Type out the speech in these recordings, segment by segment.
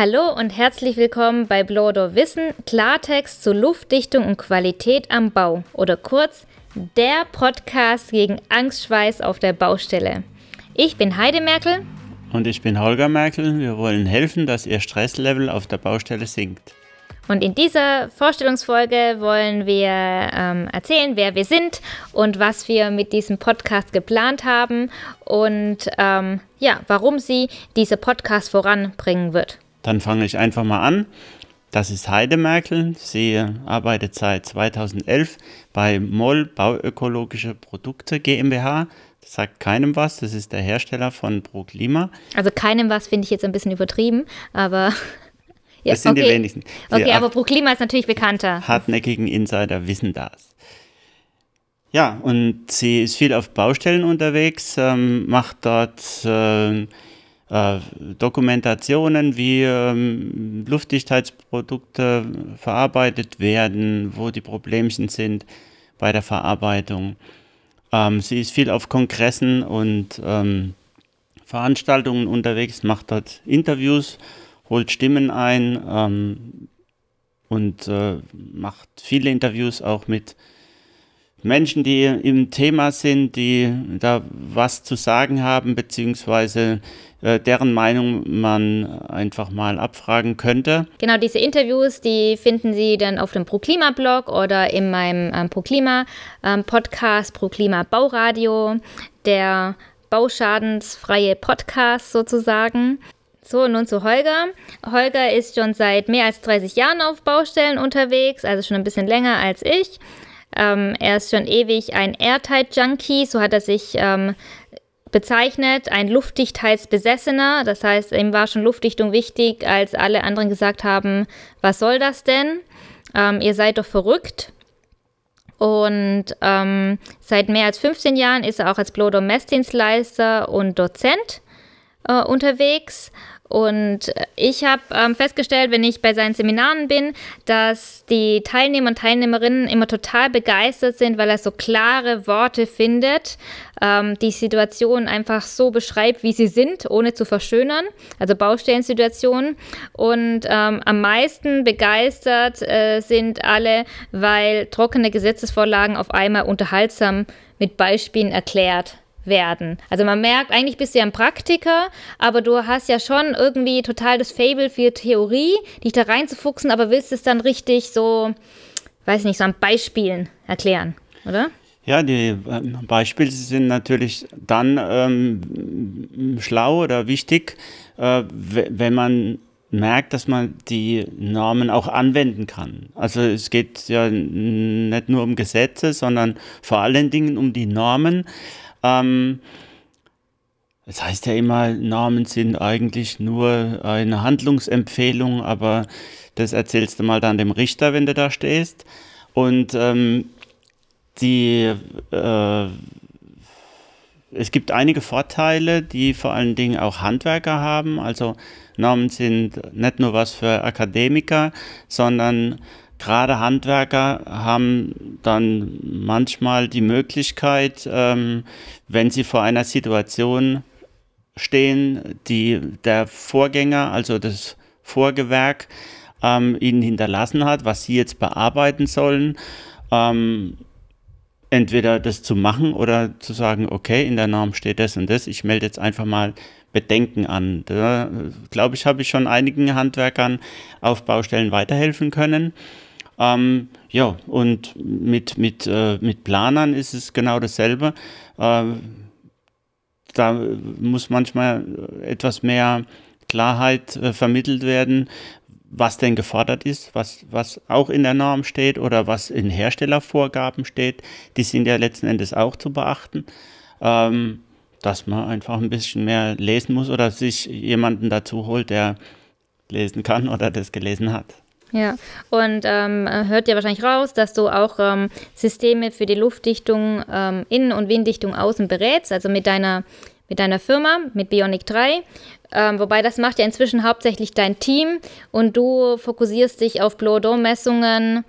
Hallo und herzlich willkommen bei Blodo Wissen, Klartext zu Luftdichtung und Qualität am Bau oder kurz der Podcast gegen Angstschweiß auf der Baustelle. Ich bin Heide Merkel. Und ich bin Holger Merkel. Wir wollen helfen, dass Ihr Stresslevel auf der Baustelle sinkt. Und in dieser Vorstellungsfolge wollen wir ähm, erzählen, wer wir sind und was wir mit diesem Podcast geplant haben und ähm, ja, warum sie diese Podcast voranbringen wird. Dann fange ich einfach mal an. Das ist Heide Merkel. Sie arbeitet seit 2011 bei Moll Bauökologische Produkte GmbH. Das sagt keinem was. Das ist der Hersteller von ProKlima. Also keinem was finde ich jetzt ein bisschen übertrieben, aber ja, das sind okay. die wenigsten. Sie okay, aber ProKlima ist natürlich bekannter. Hartnäckigen Insider wissen das. Ja, und sie ist viel auf Baustellen unterwegs, ähm, macht dort äh, äh, Dokumentationen, wie ähm, Luftdichtheitsprodukte verarbeitet werden, wo die Problemchen sind bei der Verarbeitung. Ähm, sie ist viel auf Kongressen und ähm, Veranstaltungen unterwegs, macht dort Interviews, holt Stimmen ein ähm, und äh, macht viele Interviews auch mit Menschen, die im Thema sind, die da was zu sagen haben, beziehungsweise äh, deren Meinung man einfach mal abfragen könnte. Genau, diese Interviews, die finden Sie dann auf dem ProKlima-Blog oder in meinem ähm, ProKlima-Podcast, ähm, ProKlima Bauradio, der bauschadensfreie Podcast sozusagen. So, nun zu Holger. Holger ist schon seit mehr als 30 Jahren auf Baustellen unterwegs, also schon ein bisschen länger als ich. Ähm, er ist schon ewig ein Airtight-Junkie, so hat er sich ähm, bezeichnet, ein Luftdichtheitsbesessener. Das heißt, ihm war schon Luftdichtung wichtig, als alle anderen gesagt haben, was soll das denn? Ähm, ihr seid doch verrückt. Und ähm, seit mehr als 15 Jahren ist er auch als Blow-Messdienstleister und Dozent äh, unterwegs. Und ich habe ähm, festgestellt, wenn ich bei seinen Seminaren bin, dass die Teilnehmer und Teilnehmerinnen immer total begeistert sind, weil er so klare Worte findet, ähm, die Situation einfach so beschreibt, wie sie sind, ohne zu verschönern, also Baustellensituationen. Und ähm, am meisten begeistert äh, sind alle, weil trockene Gesetzesvorlagen auf einmal unterhaltsam mit Beispielen erklärt werden. Also man merkt, eigentlich bist du ja ein Praktiker, aber du hast ja schon irgendwie total das Fable für Theorie, dich da reinzufuchsen, aber willst es dann richtig so, weiß nicht, so an Beispielen erklären, oder? Ja, die ähm, Beispiele sind natürlich dann ähm, schlau oder wichtig, äh, wenn man merkt, dass man die Normen auch anwenden kann. Also es geht ja nicht nur um Gesetze, sondern vor allen Dingen um die Normen. Ähm, das heißt ja immer, Namen sind eigentlich nur eine Handlungsempfehlung, aber das erzählst du mal dann dem Richter, wenn du da stehst. Und ähm, die, äh, es gibt einige Vorteile, die vor allen Dingen auch Handwerker haben. Also Namen sind nicht nur was für Akademiker, sondern gerade Handwerker haben dann manchmal die Möglichkeit, ähm, wenn sie vor einer Situation stehen, die der Vorgänger, also das Vorgewerk, ähm, ihnen hinterlassen hat, was sie jetzt bearbeiten sollen, ähm, entweder das zu machen oder zu sagen, okay, in der Norm steht das und das, ich melde jetzt einfach mal Bedenken an. Da glaube ich, habe ich schon einigen Handwerkern auf Baustellen weiterhelfen können. Ähm, ja, und mit, mit, äh, mit Planern ist es genau dasselbe. Äh, da muss manchmal etwas mehr Klarheit äh, vermittelt werden, was denn gefordert ist, was, was auch in der Norm steht oder was in Herstellervorgaben steht. Die sind ja letzten Endes auch zu beachten. Ähm, dass man einfach ein bisschen mehr lesen muss oder sich jemanden dazu holt, der lesen kann oder das gelesen hat. Ja, und ähm, hört ja wahrscheinlich raus, dass du auch ähm, Systeme für die Luftdichtung ähm, innen und Winddichtung außen berätst, also mit deiner, mit deiner Firma, mit Bionic 3. Ähm, wobei das macht ja inzwischen hauptsächlich dein Team und du fokussierst dich auf Blow-Door-Messungen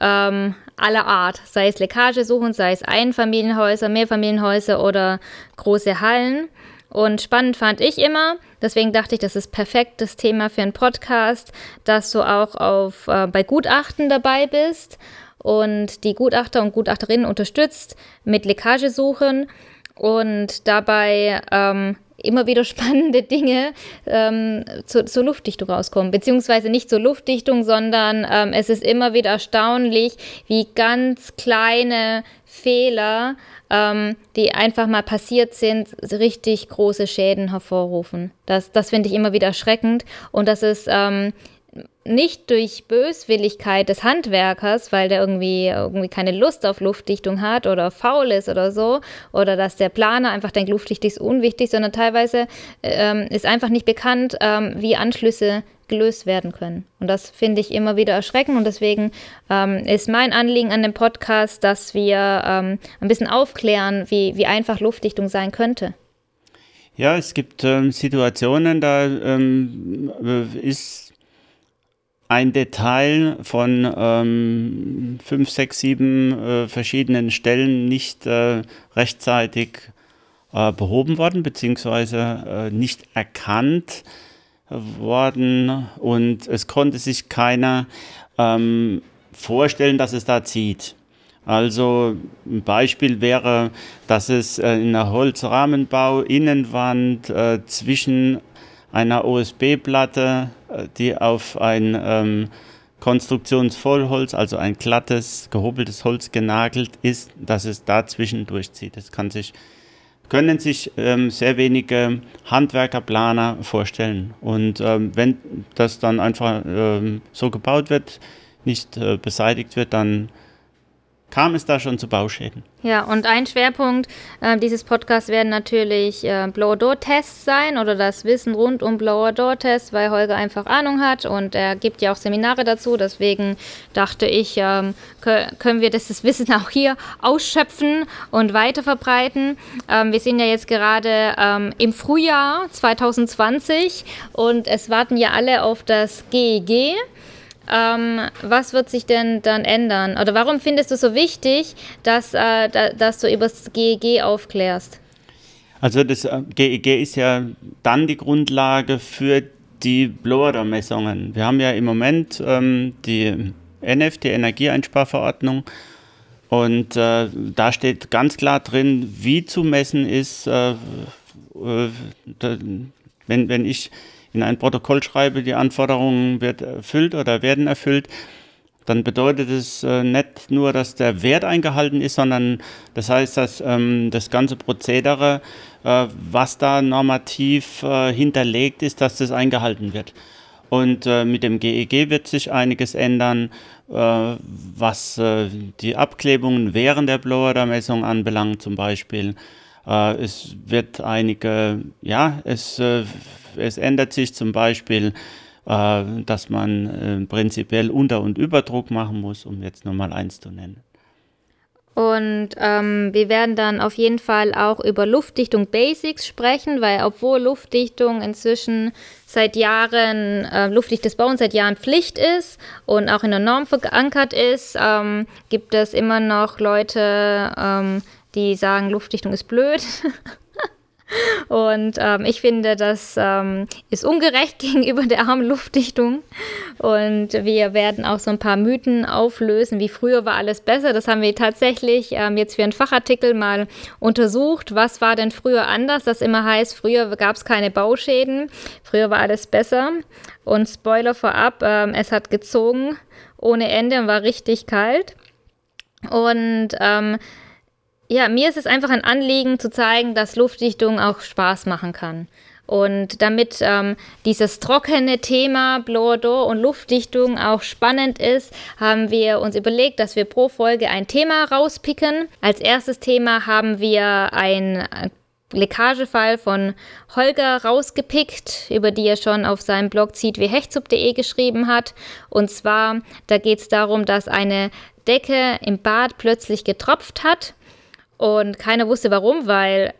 ähm, aller Art, sei es Leckagesuchen, sei es Einfamilienhäuser, Mehrfamilienhäuser oder große Hallen. Und spannend fand ich immer, deswegen dachte ich, das ist perfekt das Thema für einen Podcast, dass du auch auf, äh, bei Gutachten dabei bist und die Gutachter und Gutachterinnen unterstützt mit Leckagesuchen und dabei ähm, immer wieder spannende Dinge ähm, zu, zur Luftdichtung rauskommen. Beziehungsweise nicht zur Luftdichtung, sondern ähm, es ist immer wieder erstaunlich, wie ganz kleine Fehler, ähm, die einfach mal passiert sind, richtig große Schäden hervorrufen. Das, das finde ich immer wieder erschreckend. Und das ist ähm, nicht durch Böswilligkeit des Handwerkers, weil der irgendwie, irgendwie keine Lust auf Luftdichtung hat oder faul ist oder so, oder dass der Planer einfach denkt, Luftdichtung ist unwichtig, sondern teilweise ähm, ist einfach nicht bekannt, ähm, wie Anschlüsse gelöst werden können. Und das finde ich immer wieder erschreckend und deswegen ähm, ist mein Anliegen an dem Podcast, dass wir ähm, ein bisschen aufklären, wie, wie einfach Luftdichtung sein könnte. Ja, es gibt ähm, Situationen, da ähm, ist ein Detail von ähm, fünf, sechs, sieben äh, verschiedenen Stellen nicht äh, rechtzeitig äh, behoben worden, beziehungsweise äh, nicht erkannt worden und es konnte sich keiner ähm, vorstellen, dass es da zieht. Also ein Beispiel wäre, dass es äh, in einer Holzrahmenbau Innenwand äh, zwischen einer OSB-Platte, äh, die auf ein ähm, Konstruktionsvollholz, also ein glattes, gehobeltes Holz genagelt ist, dass es dazwischen durchzieht. Das kann sich, können sich ähm, sehr wenige Handwerker, Planer vorstellen. Und ähm, wenn das dann einfach ähm, so gebaut wird, nicht äh, beseitigt wird, dann kam es da schon zu Bauschäden. Ja, und ein Schwerpunkt äh, dieses Podcasts werden natürlich äh, Blower-Door-Tests sein oder das Wissen rund um Blower-Door-Tests, weil Holger einfach Ahnung hat und er gibt ja auch Seminare dazu. Deswegen dachte ich, ähm, können wir das, das, Wissen auch hier ausschöpfen und weiterverbreiten. Ähm, wir sind ja jetzt gerade ähm, im Frühjahr 2020 und es warten ja alle auf das GEG. Ähm, was wird sich denn dann ändern? Oder warum findest du so wichtig, dass, äh, da, dass du über das GEG aufklärst? Also das GEG äh, ist ja dann die Grundlage für die Blower-Messungen. Wir haben ja im Moment ähm, die NF, die Energieeinsparverordnung. Und äh, da steht ganz klar drin, wie zu messen ist, äh, äh, wenn, wenn ich in ein Protokoll schreibe, die Anforderungen wird erfüllt oder werden erfüllt, dann bedeutet es äh, nicht nur, dass der Wert eingehalten ist, sondern das heißt, dass ähm, das ganze Prozedere, äh, was da normativ äh, hinterlegt ist, dass das eingehalten wird. Und äh, mit dem GEG wird sich einiges ändern, äh, was äh, die Abklebungen während der Blower-Messung anbelangt, zum Beispiel. Es wird einige, ja, es es ändert sich zum Beispiel, äh, dass man äh, prinzipiell Unter- und Überdruck machen muss, um jetzt nur mal eins zu nennen. Und ähm, wir werden dann auf jeden Fall auch über Luftdichtung Basics sprechen, weil obwohl Luftdichtung inzwischen seit Jahren, äh, luftdichtes Bauen seit Jahren Pflicht ist und auch in der Norm verankert ist, ähm, gibt es immer noch Leute, ähm, die sagen, Luftdichtung ist blöd. Und ähm, ich finde, das ähm, ist ungerecht gegenüber der armen Luftdichtung. Und wir werden auch so ein paar Mythen auflösen, wie früher war alles besser. Das haben wir tatsächlich ähm, jetzt für einen Fachartikel mal untersucht. Was war denn früher anders? Das immer heißt, früher gab es keine Bauschäden, früher war alles besser. Und Spoiler vorab, ähm, es hat gezogen ohne Ende und war richtig kalt. Und ähm, ja, mir ist es einfach ein Anliegen zu zeigen, dass Luftdichtung auch Spaß machen kann. Und damit ähm, dieses trockene Thema Blower Door und Luftdichtung auch spannend ist, haben wir uns überlegt, dass wir pro Folge ein Thema rauspicken. Als erstes Thema haben wir ein Leckagefall von Holger rausgepickt, über die er schon auf seinem Blog ziehtwehechzup.de geschrieben hat. Und zwar, da geht es darum, dass eine Decke im Bad plötzlich getropft hat und keiner wusste warum, weil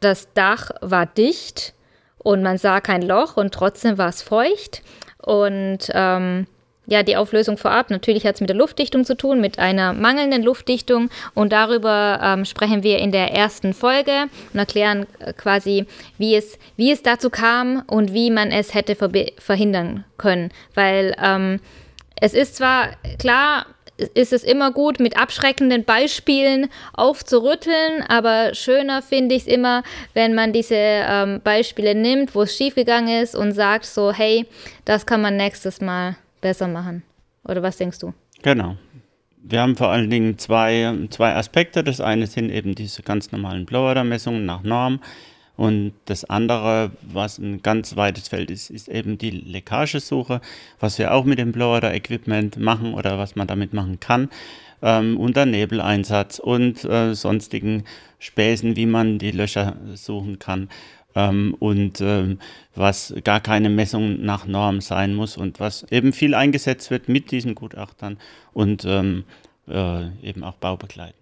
das Dach war dicht und man sah kein Loch und trotzdem war es feucht. Und ähm, ja, die Auflösung vorab. Natürlich hat es mit der Luftdichtung zu tun, mit einer mangelnden Luftdichtung. Und darüber ähm, sprechen wir in der ersten Folge und erklären äh, quasi, wie es, wie es dazu kam und wie man es hätte verhindern können. Weil ähm, es ist zwar klar, ist es immer gut, mit abschreckenden Beispielen aufzurütteln, aber schöner finde ich es immer, wenn man diese ähm, Beispiele nimmt, wo es schiefgegangen ist und sagt so, hey, das kann man nächstes Mal besser machen. Oder was denkst du? Genau. Wir haben vor allen Dingen zwei, zwei Aspekte. Das eine sind eben diese ganz normalen Blower-Messungen nach Norm. Und das andere, was ein ganz weites Feld ist, ist eben die Leckagesuche, was wir auch mit dem Blower-Equipment machen oder was man damit machen kann. Ähm, unter Nebeleinsatz und äh, sonstigen Späßen, wie man die Löcher suchen kann ähm, und ähm, was gar keine Messung nach Norm sein muss und was eben viel eingesetzt wird mit diesen Gutachtern und ähm, äh, eben auch baubegleitend.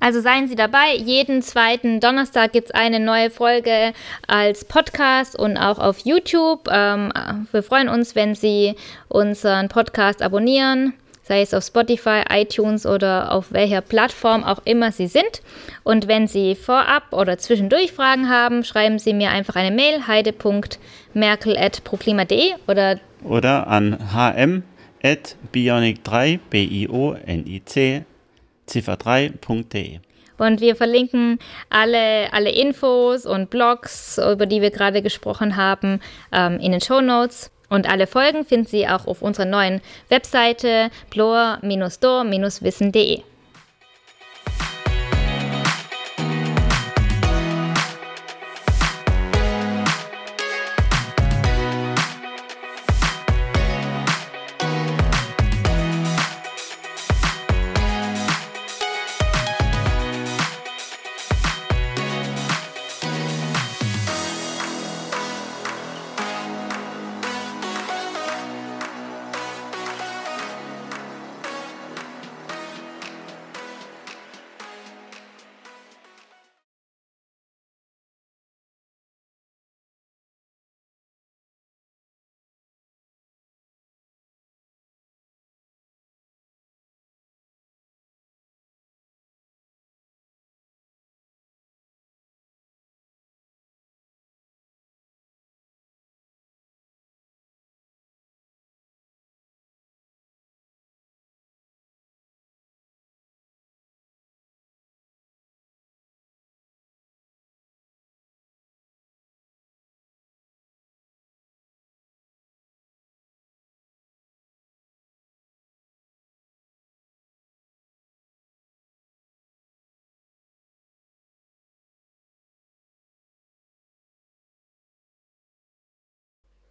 Also seien Sie dabei. Jeden zweiten Donnerstag gibt es eine neue Folge als Podcast und auch auf YouTube. Ähm, wir freuen uns, wenn Sie unseren Podcast abonnieren sei es auf Spotify, iTunes oder auf welcher Plattform auch immer Sie sind. Und wenn Sie vorab oder zwischendurch Fragen haben, schreiben Sie mir einfach eine Mail heide.merkel.proklima.de oder, oder an hm.bionic3, B-I-O-N-I-C, Ziffer 3.de. Und wir verlinken alle, alle Infos und Blogs, über die wir gerade gesprochen haben, ähm, in den Show Notes. Und alle Folgen finden Sie auch auf unserer neuen Webseite blower-door-wissen.de.